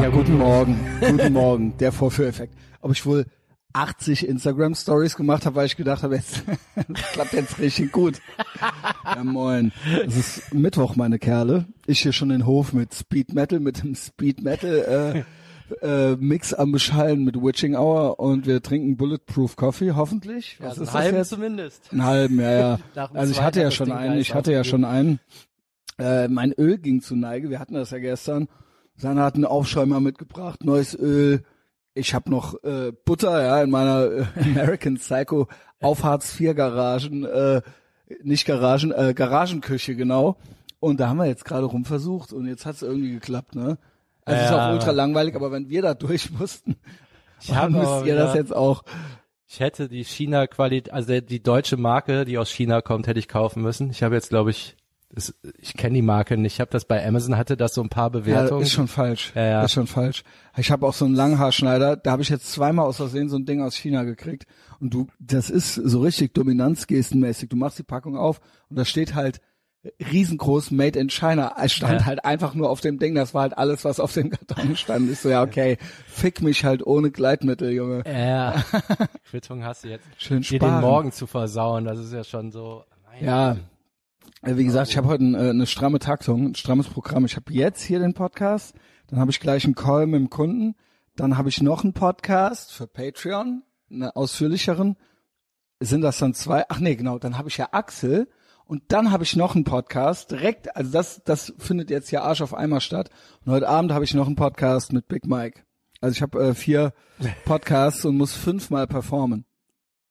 Ja, guten Morgen. guten Morgen. Der Vorführeffekt. Ob ich wohl 80 Instagram Stories gemacht habe, weil ich gedacht habe, jetzt das klappt jetzt richtig gut. Ja, moin. Es ist Mittwoch, meine Kerle. Ich hier schon den Hof mit Speed Metal, mit dem Speed Metal äh, äh, Mix am Beschallen mit Witching Hour und wir trinken Bulletproof Coffee, hoffentlich. Ja, Was einen ist das halben jetzt? zumindest. Einen halben, ja, ja. Also ich hatte ja schon einen, ich hatte ja schon einen. Äh, mein Öl ging zu Neige, wir hatten das ja gestern. Sana hat einen Aufschäumer mitgebracht, neues Öl. Ich habe noch äh, Butter, ja, in meiner äh, American Psycho auf Hartz IV Garagen, äh, nicht Garagen, äh, Garagenküche, genau. Und da haben wir jetzt gerade rumversucht und jetzt hat's irgendwie geklappt, ne? Also es ist Ja. auch ultra langweilig, aber wenn wir da durch mussten, hab müsst ihr das wieder- jetzt auch. Ich hätte die China-Qualität, also die deutsche Marke, die aus China kommt, hätte ich kaufen müssen. Ich habe jetzt, glaube ich, das, ich kenne die Marke nicht. Ich habe das bei Amazon, hatte das so ein paar Ja, Bewertungen. ist schon falsch. Ja, ja. Ist schon falsch. Ich habe auch so einen Langhaarschneider, da habe ich jetzt zweimal aus Versehen so ein Ding aus China gekriegt. Und du, das ist so richtig dominanzgestenmäßig. Du machst die Packung auf und da steht halt riesengroß Made in China. Es stand Ja. halt einfach nur auf dem Ding. Das war halt alles, was auf dem Karton stand. Ich so, ja, okay, fick mich halt ohne Gleitmittel, Junge. ja, Quittung hast du jetzt. Schön Dir den sparen. Morgen zu versauen, das ist ja schon so. Ja. Gott. Also Wie gesagt, ich habe heute ein, äh, eine stramme Taktung, ein strammes Programm. Ich habe jetzt hier den Podcast, dann habe ich gleich einen Call mit dem Kunden, dann habe ich noch einen Podcast für Patreon, einen ausführlicheren. Sind das dann zwei? Ach nee, genau, dann habe ich ja Axel und dann habe ich noch einen Podcast direkt, also das das findet jetzt hier Arsch auf Eimer statt. Und heute Abend habe ich noch einen Podcast mit Big Mike. Also ich habe äh, vier Podcasts und muss fünfmal performen.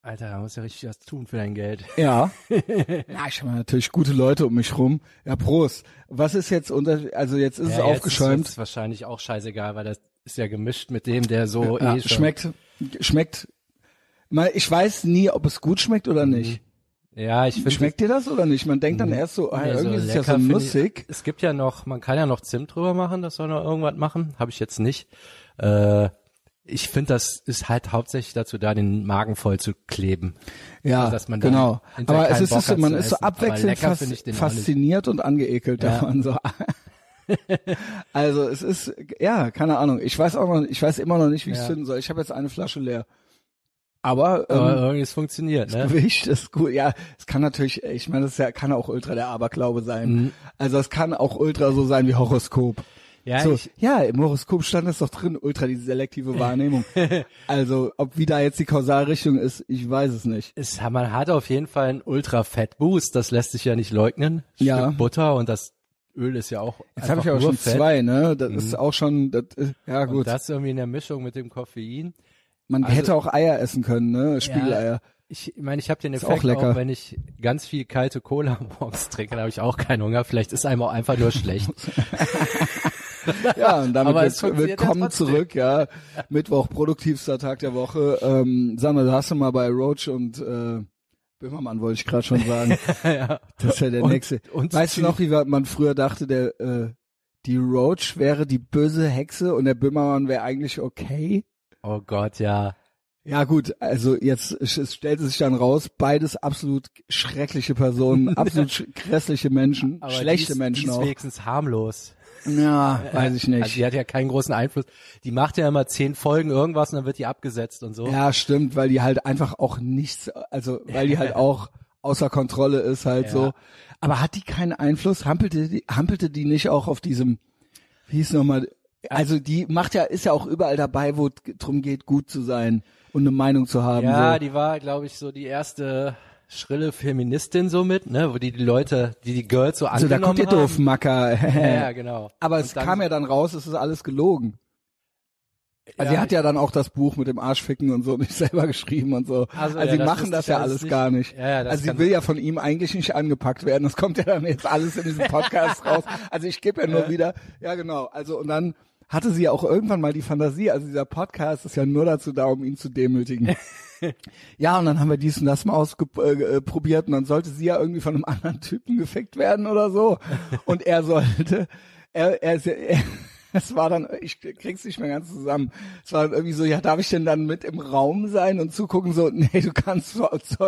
Alter, da musst du ja richtig was tun für dein Geld. Ja. ja, ich habe natürlich gute Leute um mich rum. Ja, Prost. Was ist jetzt unter, also jetzt ist es Ja, jetzt aufgeschäumt. Ist wahrscheinlich auch scheißegal, weil das ist ja gemischt mit dem, der so ja, eh schmeckt, schmeckt, mal, ich weiß nie, ob es gut schmeckt oder nicht. Ja, ich finde. Schmeckt dir das oder nicht? Man denkt dann erst so, ah, Nee, irgendwie ist es ja so nussig. Ich, es gibt ja noch, man kann ja noch Zimt drüber machen, das soll noch irgendwas machen. Habe ich jetzt nicht. Äh, ich finde, das ist halt hauptsächlich dazu da, den Magen voll zu kleben. Ja, Also, dass man genau. Aber es ist, Bock man ist so abwechselnd fas fasziniert und geekelt Ja. davon. So. also es ist, ja, keine Ahnung. Ich weiß auch noch, ich weiß immer noch nicht, wie ich es Ja. finden soll. Ich habe jetzt eine Flasche leer. Aber, ähm, Aber irgendwie es funktioniert, ne? Gewicht ist gut. Ja, es kann natürlich, ich meine, das ja, kann auch ultra der Aberglaube sein. Mhm. Also es kann auch ultra so sein wie Horoskop. Ja, so, ich, ja, im Horoskop stand es doch drin, ultra die selektive Wahrnehmung. also, ob wie da jetzt die Kausalrichtung ist, ich weiß es nicht. es, man hat auf jeden Fall einen Ultra-Fett-Boost, das lässt sich ja nicht leugnen. Ja. Stück Butter und das Öl ist ja auch Jetzt habe ich aber nur schon Fett. zwei, ne? Das ist auch schon, das, ist- ja Und gut. das irgendwie in der Mischung mit dem Koffein. Man also- hätte auch Eier essen können, ne? Spiegeleier. Ich meine, ich habe den Ist Effekt auch lecker. wenn ich ganz viel kalte Cola morgens trinke, dann habe ich auch keinen Hunger. Vielleicht ist einem auch einfach nur schlecht. Ja, und damit will- ja willkommen trotzdem. zurück, ja. Mittwoch, produktivster Tag der Woche. Ähm, Sandra, hast du mal bei Roach und äh, Böhmermann wollte ich gerade schon sagen. ja. Das ist ja der Und- nächste. und weißt du noch, wie man früher dachte, der äh, die Roach wäre die böse Hexe und der Böhmermann wäre eigentlich okay? Oh Gott, ja. Ja gut, also jetzt es stellte sich dann raus, beides absolut schreckliche Personen, absolut sch- grässliche Menschen, Aber schlechte die ist, Menschen die ist auch. wenigstens harmlos. Ja, weiß ich nicht. Also die hat ja keinen großen Einfluss. Die macht ja immer zehn Folgen irgendwas und dann wird die abgesetzt und so. Ja, stimmt, weil die halt einfach auch nichts, also weil die halt auch außer Kontrolle ist halt Ja. so. Aber hat die keinen Einfluss? Hampelte die, hampelte die nicht auch auf diesem, wie hieß nochmal, also die macht ja, ist ja auch überall dabei, wo es drum geht, gut zu sein und eine Meinung zu haben. Ja, so. die war, glaube ich, so die erste schrille Feministin so mit, ne, wo die die Leute, die die Girls so also da angenommen kommt ihr haben. doof, Macker. Ja, genau. Aber Und es kam ja dann raus, es ist alles gelogen. Also Ja, sie hat ja dann auch das Buch mit dem Arschficken und so nicht selber geschrieben und so. Also, Also, ja, sie das machen das ja alles nicht. gar nicht. Ja, also sie will ja von ihm eigentlich nicht angepackt werden. Das kommt ja dann jetzt alles in diesem Podcast raus. Also ich gebe ja nur wieder, ja genau. Also und dann hatte sie ja auch irgendwann mal die Fantasie, also dieser Podcast ist ja nur dazu da, um ihn zu demütigen. ja, und dann haben wir dies und das mal ausprobiert äh, probiert und dann sollte sie ja irgendwie von einem anderen Typen gefickt werden oder so. Und er sollte, er, er, ist ja- er es war dann, ich krieg's nicht mehr ganz zusammen. Es war irgendwie so, ja, darf ich denn dann mit im Raum sein und zugucken? So, nee, du kannst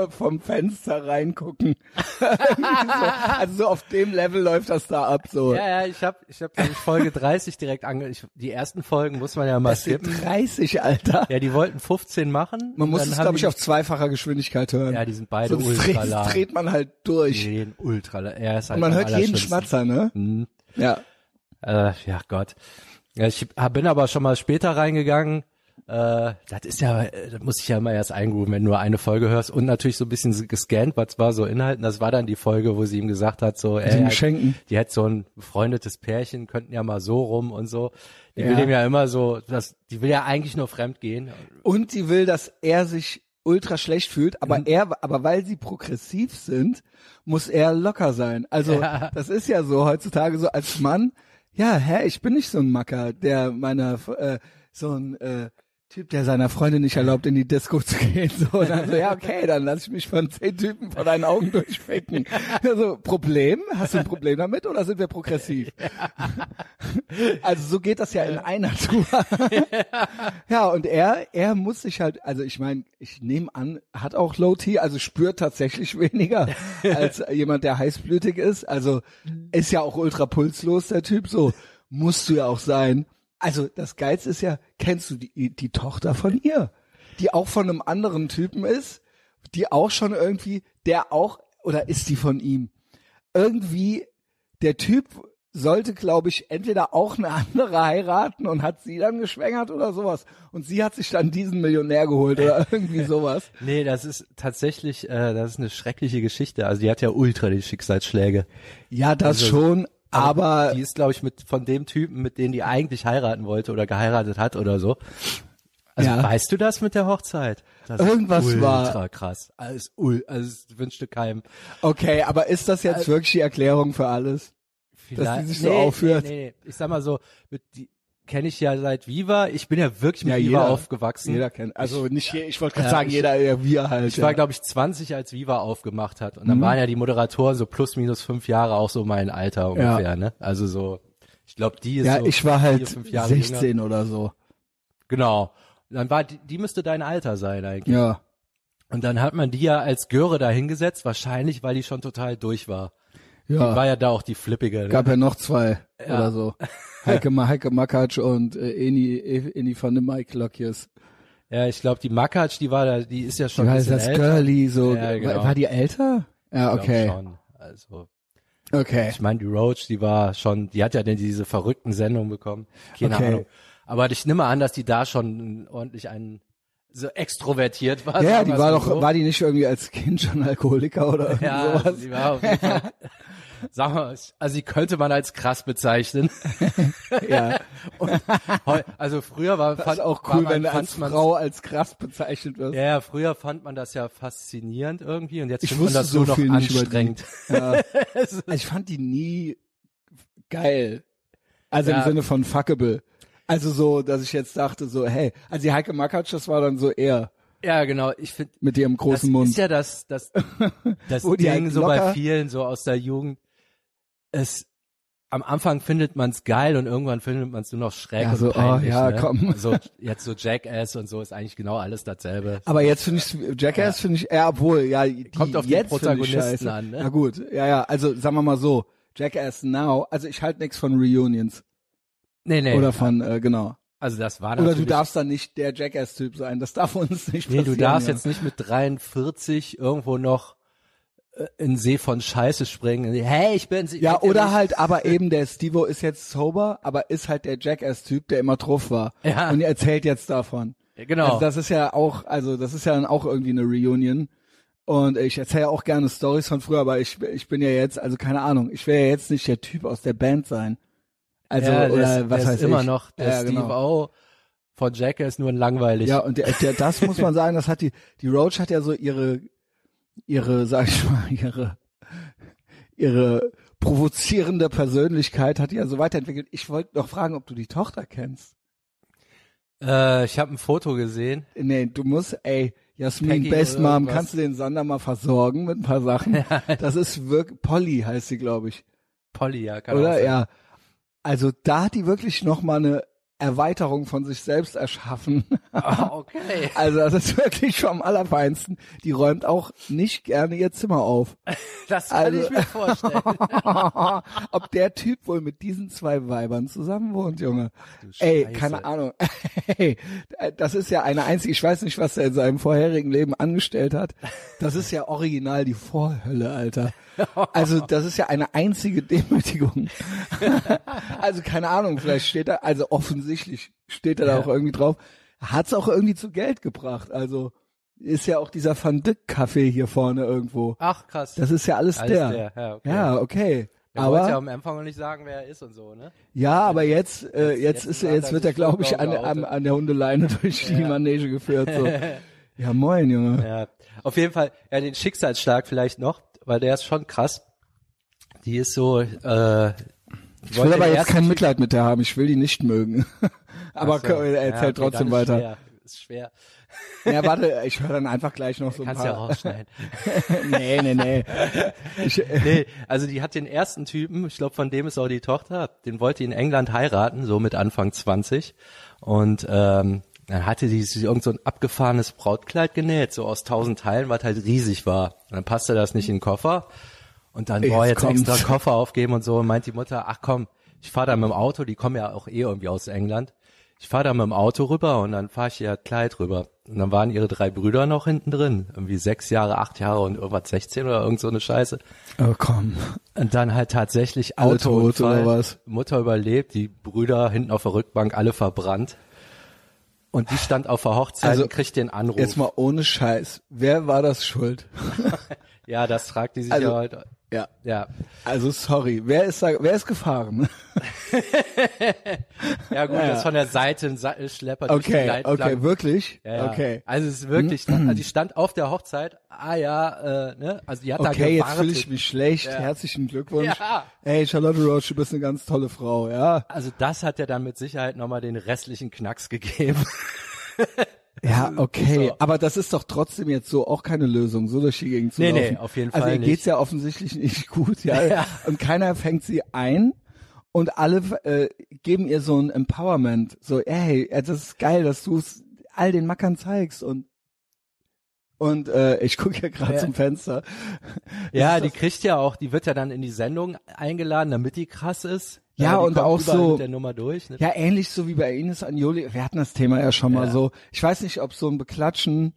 vom Fenster reingucken. so, also so auf dem Level läuft das da ab. So. Ja, ja, ich habe ich hab, Folge 30 direkt ange... Ich, die ersten Folgen muss man ja mal Das skippen. 30, Alter. Ja, die wollten 15 machen. Man muss es, glaube ich, auf zweifacher Geschwindigkeit hören. Ja, die sind beide Sonst ultra dreht, dreht man halt durch. Die ultra lang. Er ist halt Und man hört jeden. Schmatzer, ne? Mhm. Ja. Äh, ja, Gott. Ich bin aber schon mal später reingegangen. Äh, das ist ja, äh, das muss ich ja immer erst eingrooven, wenn du nur eine Folge hörst und natürlich so ein bisschen gescannt, was war so Inhalten. Das war dann die Folge, wo sie ihm gesagt hat, so, ey, Geschenken. die hätte so ein befreundetes Pärchen, könnten ja mal so rum und so. Die Ja. will dem ja immer so, das, die will ja eigentlich nur fremd gehen. Und die will, dass er sich ultra schlecht fühlt, aber Mhm. er, aber weil sie progressiv sind, muss er locker sein. Also Ja. das ist ja so heutzutage so als Mann. Ja, hä, ich bin nicht so ein Macker, der meiner äh, so ein äh, Typ, der seiner Freundin nicht erlaubt, in die Disco zu gehen. So, und dann so, ja, okay, dann lass ich mich von zehn Typen vor deinen Augen durchficken. Also, Problem? Hast du ein Problem damit oder sind wir progressiv? Also so geht das ja in einer Tour. ja, und er, er muss sich halt, also ich meine, ich nehme an, hat auch Low T, also spürt tatsächlich weniger als jemand, der heißblütig ist. Also ist ja auch ultra pulslos, der Typ, so musst du ja auch sein. Also das Geilste ist ja, kennst du die, die Tochter von ihr, die auch von einem anderen Typen ist, die auch schon irgendwie, der auch, oder ist die von ihm? Irgendwie, der Typ sollte, glaube ich, entweder auch eine andere heiraten und hat sie dann geschwängert oder sowas. Und sie hat sich dann diesen Millionär geholt oder irgendwie sowas. Nee, das ist tatsächlich, äh, das ist eine schreckliche Geschichte. Also die hat ja ultra die Schicksalsschläge. Ja, das Also, schon, aber die ist, glaube ich, mit von dem Typen, mit dem die eigentlich heiraten wollte oder geheiratet hat oder so. Also Ja. weißt du das mit der Hochzeit? Das Irgendwas ist war- ultra krass. Alles ul, also es wünschte keinem. okay, aber ist das jetzt Also- wirklich die Erklärung für alles? Vielleicht, die sich so aufführt. Nee, nee, nee. Ich sag mal so, mit die kenne ich ja seit Viva. Ich bin ja wirklich mit Ja, Viva jeder. aufgewachsen. Jeder kennt, also nicht je, ich wollte gerade Ja, sagen, ich- jeder, ja, wir halt. Ich ja. war, glaube ich, 20, als Viva aufgemacht hat. Und dann Mhm. waren ja die Moderatoren so plus minus fünf Jahre auch so mein Alter ungefähr, ne? Also so, ich glaube, die ist ja, so ich war vier, halt Jahre 16 Jünger. oder so. Genau. Dann war die, die müsste dein Alter sein eigentlich. Ja. Und dann hat man die ja als Göre da hingesetzt, wahrscheinlich, weil die schon total durch war. Die Ja. war ja da auch die flippige. Ne? Gab ja noch zwei Ja. oder so. Heike, Heike Makatsch und äh, Eni, Eni von dem Mike Lockjes. Ja, ich glaube, die Makatsch, die war da, die ist ja schon Die ein war bisschen das älter. Girly, so. Ja, genau. war, war die älter? Ja, okay. Schon. Also, Okay. ich meine, die Roach, die war schon, die hat ja denn diese verrückten Sendungen bekommen. Keine Okay. Ahnung. Aber ich nehme an, dass die da schon ordentlich einen so extrovertiert war. Ja, die war doch, so. war die nicht irgendwie als Kind schon Alkoholiker oder ja, sowas? sie war auf jeden Fall, Sag mal, also die könnte man als krass bezeichnen. Ja. Und also früher war, Das fand, auch cool, man, wenn du als Frau als krass bezeichnet wirst. Ja, ja, früher fand man das ja faszinierend irgendwie und jetzt Ich findet man das so noch anstrengend. Ja. Also ich fand die nie geil. Also Ja. im Sinne von fuckable. Also so, dass ich jetzt dachte so, hey, also die Heike Makatsch, das war dann so eher Ja, genau. Ich finde, mit ihrem das großen Mund. ist ja das, das, das Ding halt so bei vielen so aus der Jugend. Es, am Anfang findet man es geil und irgendwann findet man es nur noch schräg Ja, und so, oh, peinlich. ja, ne? komm. So, jetzt so Jackass und so ist eigentlich genau alles dasselbe. Aber jetzt finde ich Jackass finde ich, ja, obwohl, ja, die, Kommt auf jetzt ich Protagonisten an, ne? Ja gut, ja, ja, also sagen wir mal so, Jackass Now, also ich halte nichts von Reunions Nee, nee. oder von, äh, genau. also das war Oder natürlich. du darfst dann nicht der Jackass-Typ sein, das darf uns nicht Nee, passieren. du darfst ja. jetzt nicht mit 43 irgendwo noch in See von Scheiße springen. Hey, ich bin Ja, kennt ihr oder halt, aber eben der Stevo ist jetzt sober, aber ist halt der Jackass-Typ, der immer drauf war. Ja. Und er erzählt jetzt davon. Genau. Also das ist ja auch, also das ist ja dann auch irgendwie eine Reunion. Und ich erzähle auch gerne Stories von früher, aber ich, ich bin ja jetzt, also keine Ahnung, ich will ja jetzt nicht der Typ aus der Band sein. Also, ja, der oder ist, was heißt ist immer ich? noch, der ja, Steve genau. O von Jackass nur ein langweilig. Ja, und der, der, das muss man sagen, das hat die, die Roach hat ja so ihre, ihre, sag ich mal, ihre, ihre provozierende Persönlichkeit hat die ja so weiterentwickelt. Ich wollte noch fragen, ob du die Tochter kennst. Äh, ich habe ein Foto gesehen. Nee, du musst, ey, Jasmin Best irgendwas. kannst du den Sander mal versorgen mit ein paar Sachen? Das ist wirklich, Polly heißt sie, glaube ich. Polly, ja, kann auch Oder? Ja. Also da hat die wirklich noch mal eine Erweiterung von sich selbst erschaffen. Ah, okay. Also das ist wirklich vom Allerfeinsten. Die räumt auch nicht gerne ihr Zimmer auf. Das kann Also- ich mir vorstellen. Ob der Typ wohl mit diesen zwei Weibern zusammen wohnt, Junge. Ey, keine Ahnung. Ey, das ist ja eine einzige, ich weiß nicht, was er in seinem vorherigen Leben angestellt hat. Das ist ja original die Vorhölle, Alter. Also das ist ja eine einzige Demütigung. Also keine Ahnung, vielleicht steht da, also offensichtlich steht er da Ja. auch irgendwie drauf. Hat's auch irgendwie zu Geld gebracht. Also ist ja auch dieser Van Dyck Kaffee hier vorne irgendwo. Ach, krass. Das ist ja alles, Alles der. der, ja, okay. Ja, okay. Er wollte ja aber am Anfang noch nicht sagen, wer er ist und so, ne? ja, aber jetzt äh, jetzt, jetzt ist er, jetzt wird er glaube ich an, an, geoutet. an der Hundeleine durch die Ja. Manege geführt so. Ja, moin, Junge. Ja. Auf jeden Fall, ja, den Schicksalsschlag vielleicht noch, weil der ist schon krass. Die ist so, äh, Ich will aber jetzt kein Mitleid mit der haben, ich will die nicht mögen. aber so. er Ja, erzählt okay, trotzdem weiter. Schwer. Ist schwer. Ja, warte, ich höre dann einfach gleich noch so ein Kannst ja paar. rausschneiden. nee, nee, nee. Ich, äh, nee, also die hat den ersten Typen, ich glaube, von dem ist auch die Tochter, den wollte die in England heiraten, so mit Anfang 20. Und ähm, dann hatte die sich irgend so ein abgefahrenes Brautkleid genäht, so aus tausend Teilen, was halt riesig war. Und dann passte das nicht in den Koffer. Und dann, boah, Jetzt jetzt extra kommt's. Koffer aufgeben und so. Und meint die Mutter, ach komm, ich fahre da mit dem Auto, die kommen ja auch eh irgendwie aus England. Ich fahre da mit dem Auto rüber und dann fahre ich ihr Kleid rüber. Und dann waren ihre drei Brüder noch hinten drin. Irgendwie sechs Jahre, acht Jahre und irgendwas 16 oder irgend so eine Scheiße. oh komm. Und dann halt tatsächlich Autounfall. oder was? Mutter überlebt, die Brüder hinten auf der Rückbank alle verbrannt. Und die stand auf der Hochzeit Also, und kriegt den Anruf. Jetzt mal ohne Scheiß. Wer war das schuld? ja, das fragt die sich Also- ja heute. Ja. Ja. Also sorry, wer ist da, wer ist gefahren? Ja gut, Ja, das von der Seite ein Sattelschlepper Okay, okay, wirklich? Ja, ja. Okay. Also es ist wirklich, also die stand auf der Hochzeit, ah ja, äh, ne, also die hat da Okay, jetzt gewartet. fühle ich mich schlecht. Herzlichen Glückwunsch. Ja. Hey, Charlotte Roach, du bist eine ganz tolle Frau, ja. Also das hat ja dann mit Sicherheit nochmal den restlichen Knacks gegeben. Ja, okay. so. Aber das ist doch trotzdem jetzt so auch keine Lösung, so durch die Gegend zu Nee, laufen. nee, auf jeden Also Fall ihr nicht. geht's ja offensichtlich nicht gut, ja. Ja. Und keiner fängt sie ein. Und alle äh, geben ihr so ein Empowerment, so, ey, das ist geil, dass du es all den Mackern zeigst und und äh, ich gucke ja gerade Ja. zum Fenster. Ja, die kriegt ja auch, die wird ja dann in die Sendung eingeladen, damit die krass ist. Ja, die und auch so- mit der Nummer durch. Ne? Ja, ähnlich so wie bei Ines Anjoli. Wir hatten das Thema ja schon mal Ja. so. Ich weiß nicht, ob so ein Beklatschen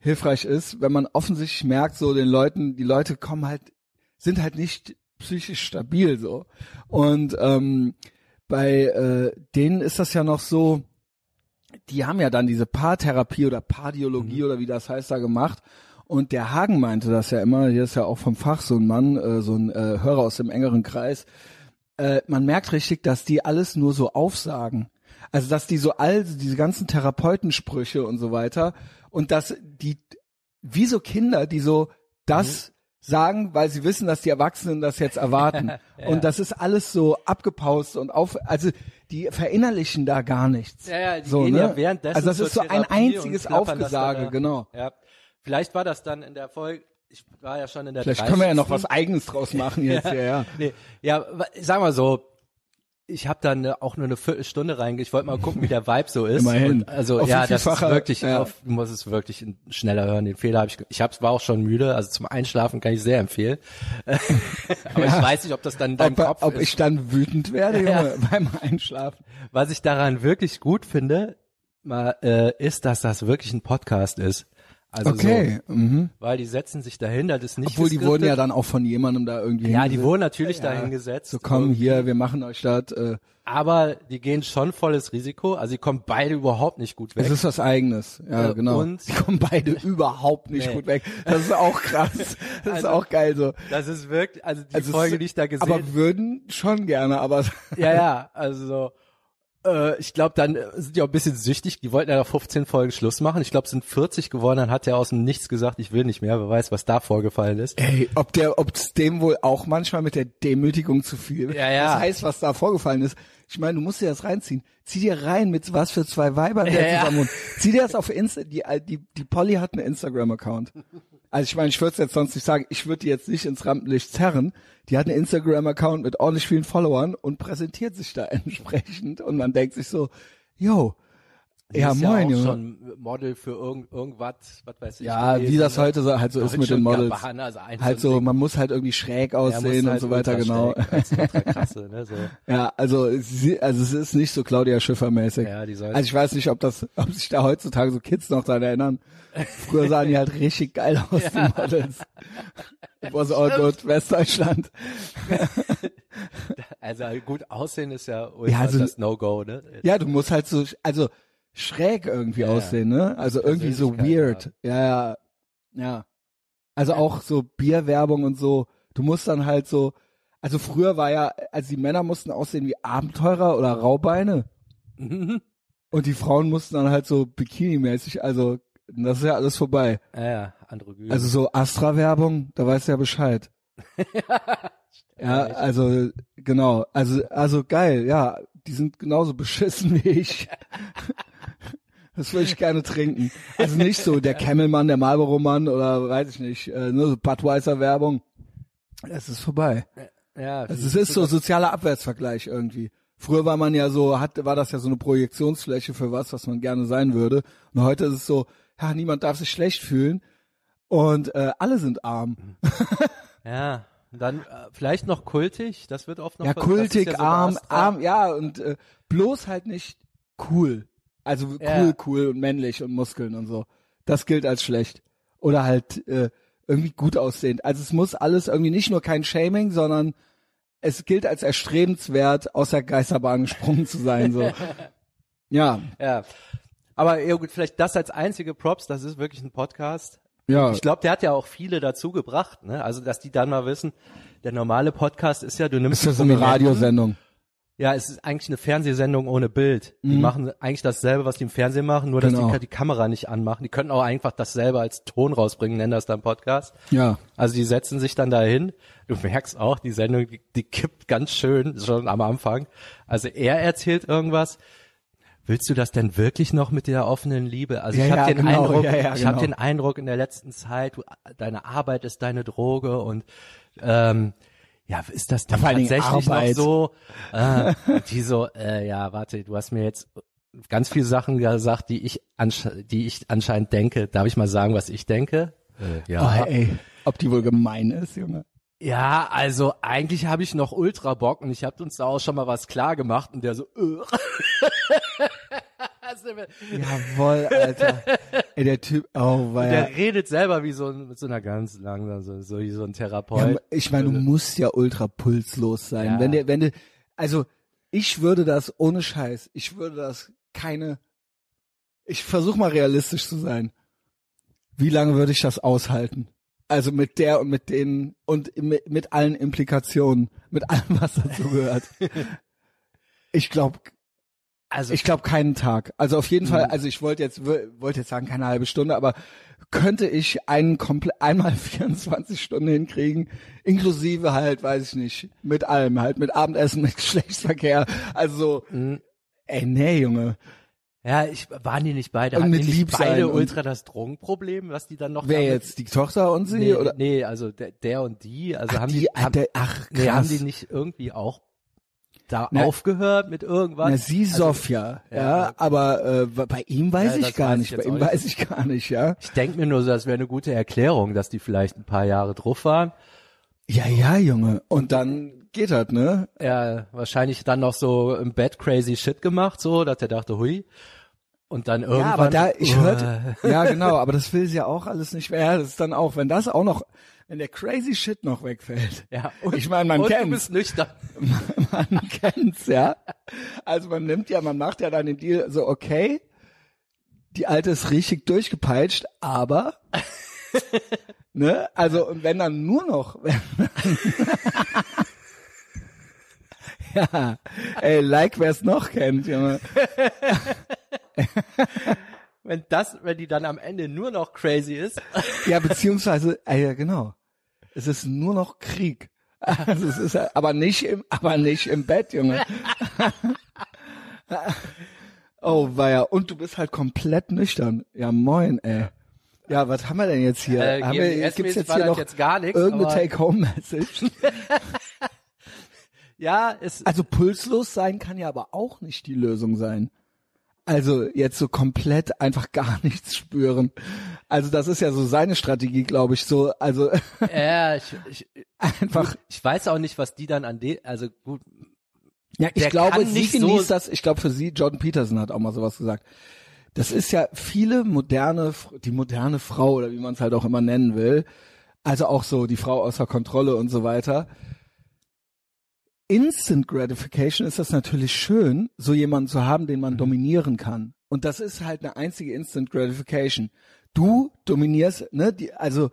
hilfreich ist, wenn man offensichtlich merkt, so den Leuten, die Leute kommen halt, sind halt nicht psychisch stabil so. Und ähm, bei äh, denen ist das ja noch so, die haben ja dann diese Paartherapie oder Paardiologie oder wie das heißt da gemacht. Und der Hagen meinte das ja immer, hier ist ja auch vom Fach so ein Mann, äh, so ein äh, Hörer aus dem engeren Kreis, äh, man merkt richtig, dass die alles nur so aufsagen. Also dass die so all diese ganzen Therapeutensprüche und so weiter und dass die wie so Kinder, die so das sagen, weil sie wissen, dass die Erwachsenen das jetzt erwarten. Und das ist alles so abgepaust und auf, also die verinnerlichen da gar nichts. Ja, ja, die so, gehen ne? ja währenddessen Also das ist so ein Therapie einziges das dann Aufgesage, da. genau. Ja. Vielleicht war das dann in der Folge, ich war ja schon in der Vielleicht können wir ja noch 30. was Eigenes draus machen jetzt, ja, ja. Nee, ja, sag mal so, ich habe dann äh, auch nur eine Viertelstunde reinge. Ich wollte mal gucken, wie der Vibe so ist. Immerhin. Und also Auf ja, das ist wirklich, ja. auf, du musst es wirklich schneller hören. Den Fehler habe ich. Ich hab's, war auch schon müde. Also zum Einschlafen kann ich sehr empfehlen. Aber ich weiß nicht, ob das dann in deinem Ob, Kopf ob ist. ich dann wütend werde, Ja. Junge, beim Einschlafen. Was ich daran wirklich gut finde, mal, äh, ist, dass das wirklich ein Podcast ist. Also Okay. mhm. so, weil die setzen sich dahin, das ist nicht Obwohl die wurden ja dann auch von jemandem da irgendwie ja, die wurden natürlich Ja. dahin gesetzt. So komm Und- hier, wir machen euch das. Äh, aber die gehen schon volles Risiko. Also die kommen beide überhaupt nicht gut weg. es ist was Eigenes. Ja, Äh, genau. und- die kommen beide überhaupt nicht Nee. gut weg. Das ist auch krass. Das ist Also- auch geil so. Das ist wirklich, also die Also Folge, ist- die ich da gesehen Aber würden schon gerne, aber Ja, ja, also äh, ich glaube, dann äh, sind die auch ein bisschen süchtig. Die wollten ja nach 15 Folgen Schluss machen. Ich glaube, es sind 40 geworden. Dann hat er aus dem Nichts gesagt, ich will nicht mehr. Wer weiß, was da vorgefallen ist. ey, ob der, ob es dem wohl auch manchmal mit der Demütigung zu viel. Ja, ja. Das heißt, was da vorgefallen ist. Ich meine, du musst dir das reinziehen. Zieh dir rein mit was für zwei Weibern der Ja, ja. zusammen wohnt. Zieh dir das auf Insta. Die, die, die Polly hat einen Instagram-Account. Also ich meine, ich würde es jetzt sonst nicht sagen, ich würde die jetzt nicht ins Rampenlicht zerren. Die hat einen Instagram-Account mit ordentlich vielen Followern und präsentiert sich da entsprechend und man denkt sich so, yo, Die ja ist moin, ja auch Junge. schon Model für irgend, irgendwas, was weiß ich. Ja, gewesen, wie das heute so, halt so ist mit den Models. Gabbana, also Halt so man muss halt irgendwie schräg Ja, aussehen und halt so weiter, genau. krasse, ne, so. Ja, also sie, also es ist nicht so Claudia Schiffer mäßig. Ja, die soll Also ich weiß nicht, ob das, ob sich da heutzutage so Kids noch dran erinnern. Früher sahen die halt richtig geil aus, die Models. It was all good, Westdeutschland. Also gut aussehen ist ja Ja, also- das No-Go, ne? Ja, du musst halt so, also schräg irgendwie Ja, aussehen, ne? Also irgendwie so weird. Ja, ja, ja. Also auch so Bierwerbung und so. Du musst dann halt so, also früher war ja, also die Männer mussten aussehen wie Abenteurer oder Raubeine. Und die Frauen mussten dann halt so Bikini-mäßig, also das ist ja alles vorbei. ja, ja, Androgyn. Also so Astra-Werbung, da weißt du ja Bescheid. ja, also genau, also also geil, ja, die sind genauso beschissen wie ich. Das würde ich gerne trinken. Also nicht so der Camelmann, der Marlboro-Mann oder weiß ich nicht, äh, nur so Budweiser-Werbung. Es ist vorbei. ja, Also es ist so sozialer Abwärtsvergleich irgendwie. Früher war man ja so, hat, war das ja so eine Projektionsfläche für was, was man gerne sein würde. Und heute ist es so, ja, niemand darf sich schlecht fühlen und äh, alle sind arm. Ja, dann äh, vielleicht noch kultig, das wird oft noch ja, kultig, ja so arm, arm, ja, und äh, bloß halt nicht cool. Also cool, Ja. cool und männlich und Muskeln und so. Das gilt als schlecht. Oder halt äh, irgendwie gut aussehend. Also es muss alles irgendwie nicht nur kein Shaming, sondern es gilt als erstrebenswert, aus der Geisterbahn gesprungen zu sein. So. Ja, Ja. Aber ja, gut, vielleicht das als einzige Props, das ist wirklich ein Podcast. ja. Ich glaube, der hat ja auch viele dazu gebracht, ne? Also, dass die dann mal wissen, der normale Podcast ist ja, du nimmst ist ja so eine. Radiosendung. Ja, es ist eigentlich eine Fernsehsendung ohne Bild. Die Mhm. machen eigentlich dasselbe, was die im Fernsehen machen, nur dass Genau. die die Kamera nicht anmachen. Die könnten auch einfach dasselbe als Ton rausbringen, nennen das dann Podcast. Ja. Also die setzen sich dann dahin. Du merkst auch, die Sendung, die, die kippt ganz schön schon am Anfang. Also er erzählt irgendwas. Willst du das denn wirklich noch mit der offenen Liebe? Also Ja, ich habe ja, den genau, Eindruck, ja, ich habe genau. den Eindruck in der letzten Zeit, du, deine Arbeit ist deine Droge und ähm, ja, ist das denn Dingen tatsächlich noch so? Äh, die so, äh, ja, warte, du hast mir jetzt ganz viele Sachen gesagt, die ich, ansche die ich anscheinend denke. Darf ich mal sagen, was ich denke? Äh, Oh, ey, ob die wohl gemein ist, Junge. Ja, also eigentlich habe ich noch ultra Bock und ich habe uns da auch schon mal was klar gemacht und der so, äh. Also, Jawoll, Alter. Ey, der Typ, oh, weil der redet selber wie so ein, mit so einer ganz langsam, so, so wie so ein Therapeut. Ja, ich meine, du musst ja ultra pulslos sein. Ja. Wenn der, wenn du, also ich würde das ohne Scheiß, ich würde das keine. Ich versuche mal realistisch zu sein. Wie lange würde ich das aushalten? Also mit der und mit denen und mit, mit allen Implikationen, mit allem, was dazu gehört. Ich glaube, also ich glaube keinen Tag. Also auf jeden Fall, also ich wollte jetzt wollte jetzt sagen keine halbe Stunde, aber könnte ich einen komplett einmal 24 Stunden hinkriegen, inklusive halt, weiß ich nicht, mit allem, halt mit Abendessen, mit Geschlechtsverkehr, also so, mh, ey nee, Junge, ja, ich waren die nicht beide, Und hatten mit die nicht beide ultra das Drogenproblem, was die dann noch wer jetzt die Tochter und sie Nee, oder? nee, also der, der und die, also ach, haben die, die, ach, haben, der, ach krass. nee, haben die nicht irgendwie auch da Na- aufgehört mit irgendwas? Na, sie Sophia, ja, ja, okay. aber äh, bei ihm weiß Ja, ich gar weiß nicht, ich bei ihm weiß ich gar nicht, ja. Ich denk mir nur so, das wäre eine gute Erklärung, dass die vielleicht ein paar Jahre drauf waren. Ja, ja, Junge. Und dann geht das, ne? Ja, wahrscheinlich dann noch so im Bett crazy shit gemacht, so, dass er dachte, hui. Und dann irgendwann. Ja, aber da, ich hörte, ja genau, aber das will sie ja auch alles nicht mehr. Ja, das ist dann auch, wenn das auch noch, wenn der crazy Shit noch wegfällt. Ja, und, Ich meine, man und du kennt's. bist nüchtern. Man kennt's, ja. Also man nimmt ja, man macht ja dann den Deal so, okay, die alte ist richtig durchgepeitscht, aber, ne, also, und wenn dann nur noch, ja, ey, like wer's noch kennt, Junge. Wenn das, wenn die dann am Ende nur noch crazy ist. Ja, beziehungsweise, äh, ja, genau. Es ist nur noch Krieg. Also es ist aber nicht im, aber nicht im Bett, Junge. oh, ja. Und du bist halt komplett nüchtern. Ja, moin, ey. Ja, was haben wir denn jetzt hier? Äh, haben wir, GMS gibt's jetzt hier noch jetzt gar nichts, irgendeine Take-Home-Message? Ja, es, Also pulslos sein kann ja aber auch nicht die Lösung sein. Also jetzt so komplett einfach gar nichts spüren. Also das ist ja so seine Strategie, glaube ich. So, also ja, ich, ich, einfach. ich weiß auch nicht, was die dann an de, also gut, Ja, ich glaube, sie genießt so- das. Ich glaube, für sie, Jordan Peterson hat auch mal sowas gesagt. Das ist ja viele moderne, die moderne Frau oder wie man es halt auch immer nennen will. Also auch so die Frau außer Kontrolle und so weiter. Instant Gratification ist das natürlich schön, so jemanden zu haben, den man dominieren kann. Und das ist halt eine einzige Instant Gratification. Du dominierst, ne, die, also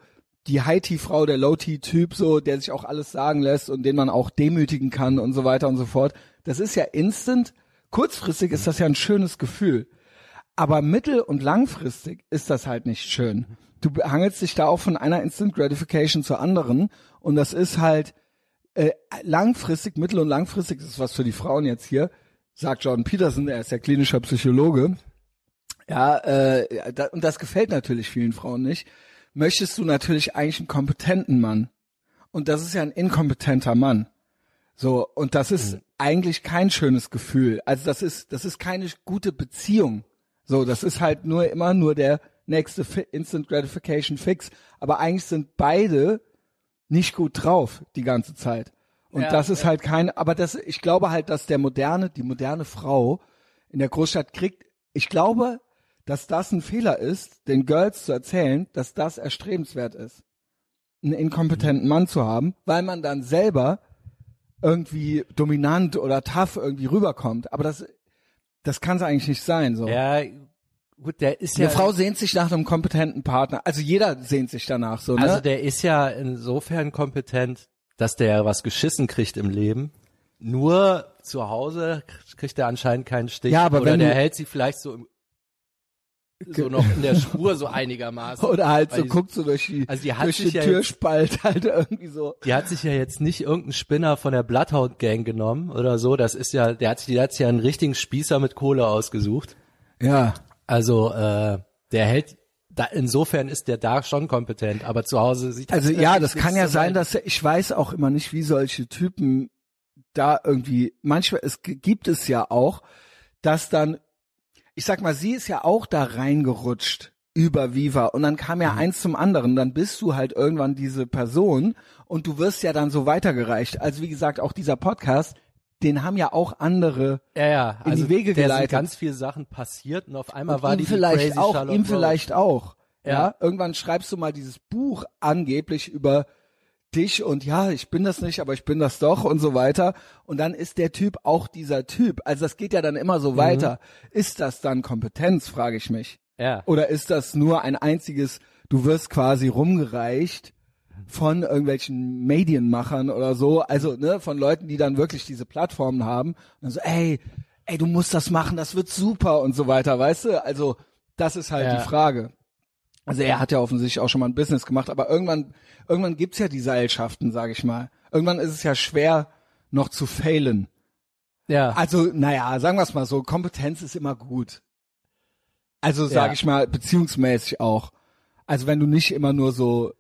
die High-T-Frau, der Low-T-Typ, so, der sich auch alles sagen lässt und den man auch demütigen kann und so weiter und so fort. Das ist ja instant. Kurzfristig ist das ja ein schönes Gefühl. Aber mittel- und langfristig ist das halt nicht schön. Du hangelst dich da auch von einer Instant Gratification zur anderen und das ist halt äh, langfristig, mittel- und langfristig, das ist was für die Frauen jetzt hier, sagt Jordan Peterson, er ist ja klinischer Psychologe. Ja, äh, da, und das gefällt natürlich vielen Frauen nicht. Möchtest du natürlich eigentlich einen kompetenten Mann. Und das ist ja ein inkompetenter Mann. So, und das ist eigentlich kein schönes Gefühl. Also das ist, das ist keine gute Beziehung. So, das ist halt nur immer nur der nächste Instant Gratification Fix. Aber eigentlich sind beide nicht gut drauf die ganze Zeit. Und Ja, das ist halt kein, aber das, ich glaube halt, dass der moderne, die moderne Frau in der Großstadt kriegt, ich glaube, dass das ein Fehler ist, den Girls zu erzählen, dass das erstrebenswert ist, einen inkompetenten Mann zu haben, weil man dann selber irgendwie dominant oder tough irgendwie rüberkommt. Aber das, das kann es eigentlich nicht sein, so. ja, gut, der ist Eine ja, Frau sehnt sich nach einem kompetenten Partner. Also jeder sehnt sich danach so, ne? also der ist ja insofern kompetent, dass der was geschissen kriegt im Leben. Nur zu Hause kriegt er anscheinend keinen Stich. Ja, aber Oder wenn der hält sie vielleicht so im, so noch in der Spur so einigermaßen. Oder halt so die- guckt so durch die, Also die hat durch sich den ja Türspalt halt irgendwie so. Die hat sich ja jetzt nicht irgendeinen Spinner von der Bloodhound Gang genommen oder so. Das ist ja, der hat sich, der hat sich ja einen richtigen Spießer mit Kohle ausgesucht. Ja. Also äh, der hält, da, insofern ist der da schon kompetent, aber zu Hause sieht Also das ja, das kann ja so sein, dass ich weiß auch immer nicht, wie solche Typen da irgendwie manchmal es gibt es ja auch, dass dann ich sag mal, sie ist ja auch da reingerutscht über Viva und dann kam ja Mhm. eins zum anderen, dann bist du halt irgendwann diese Person und du wirst ja dann so weitergereicht. Also wie gesagt, auch dieser Podcast, den haben ja auch andere ja, ja, in also die Wege geleitet. ganz viele Sachen passiert und auf einmal Und war ihm die die vielleicht crazy auch, Charlotte ihm vielleicht auch. Ja. Ja. Irgendwann schreibst du mal dieses Buch angeblich über dich und ja, ich bin das nicht, aber ich bin das doch und so weiter. Und dann ist der Typ auch dieser Typ. Also das geht ja dann immer so Mhm. weiter. Ist das dann Kompetenz, frage ich mich. Ja. Oder ist das nur ein einziges, du wirst quasi rumgereicht von irgendwelchen Medienmachern oder so, also ne, von Leuten, die dann wirklich diese Plattformen haben und dann so, ey, ey, du musst das machen, das wird super und so weiter, weißt du? Also, das ist halt Ja. die Frage. Also er hat ja offensichtlich auch schon mal ein Business gemacht, aber irgendwann, irgendwann gibt's ja die Seilschaften, sage ich mal. Irgendwann ist es ja schwer, noch zu failen. Ja. Also, naja, sagen wir es mal so, Kompetenz ist immer gut. Also sage Ja. ich mal, beziehungsmäßig auch. Also wenn du nicht immer nur so,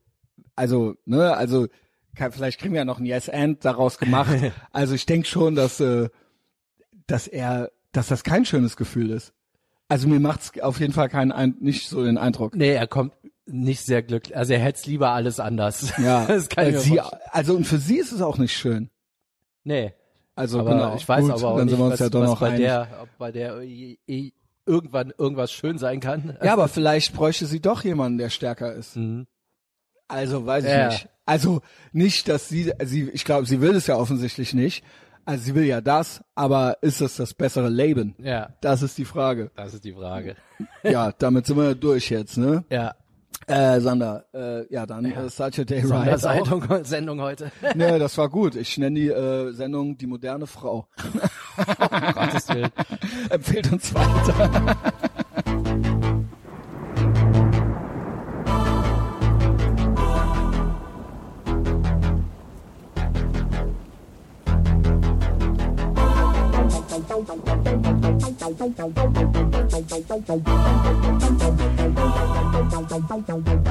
also, ne, also kann, vielleicht kriegen wir ja noch ein Yes-And daraus gemacht. also ich denke schon, dass, äh, dass er, dass das kein schönes Gefühl ist. Also mir macht's auf jeden Fall keinen Ein nicht so den Eindruck. nee, er kommt nicht sehr glücklich. Also er hätte lieber alles anders. Ja, das kann ich äh, sie, also und für sie ist es auch nicht schön. Nee. Also aber genau, ich weiß gut, aber auch dann nicht, sind wir uns was, ja doch noch bei einig. der, ob bei der irgendwann irgendwas schön sein kann. Ja, aber vielleicht bräuchte sie doch jemanden, der stärker ist. Mhm. Also weiß ich Ja. nicht. Also nicht, dass sie, sie, ich glaube, sie will es ja offensichtlich nicht. Also sie will ja das, aber ist es das bessere Leben? Ja, Das ist die Frage. das ist die Frage. Ja, damit sind wir durch jetzt, ne? Ja. Äh, Sander, äh, ja dann äh, Saturday Right. auch. Sondersendung Sendung heute. Nee, das war gut. Ich nenne die äh, Sendung Die moderne Frau. um Gottes Willen. Empfehlt uns weiter. Thank you.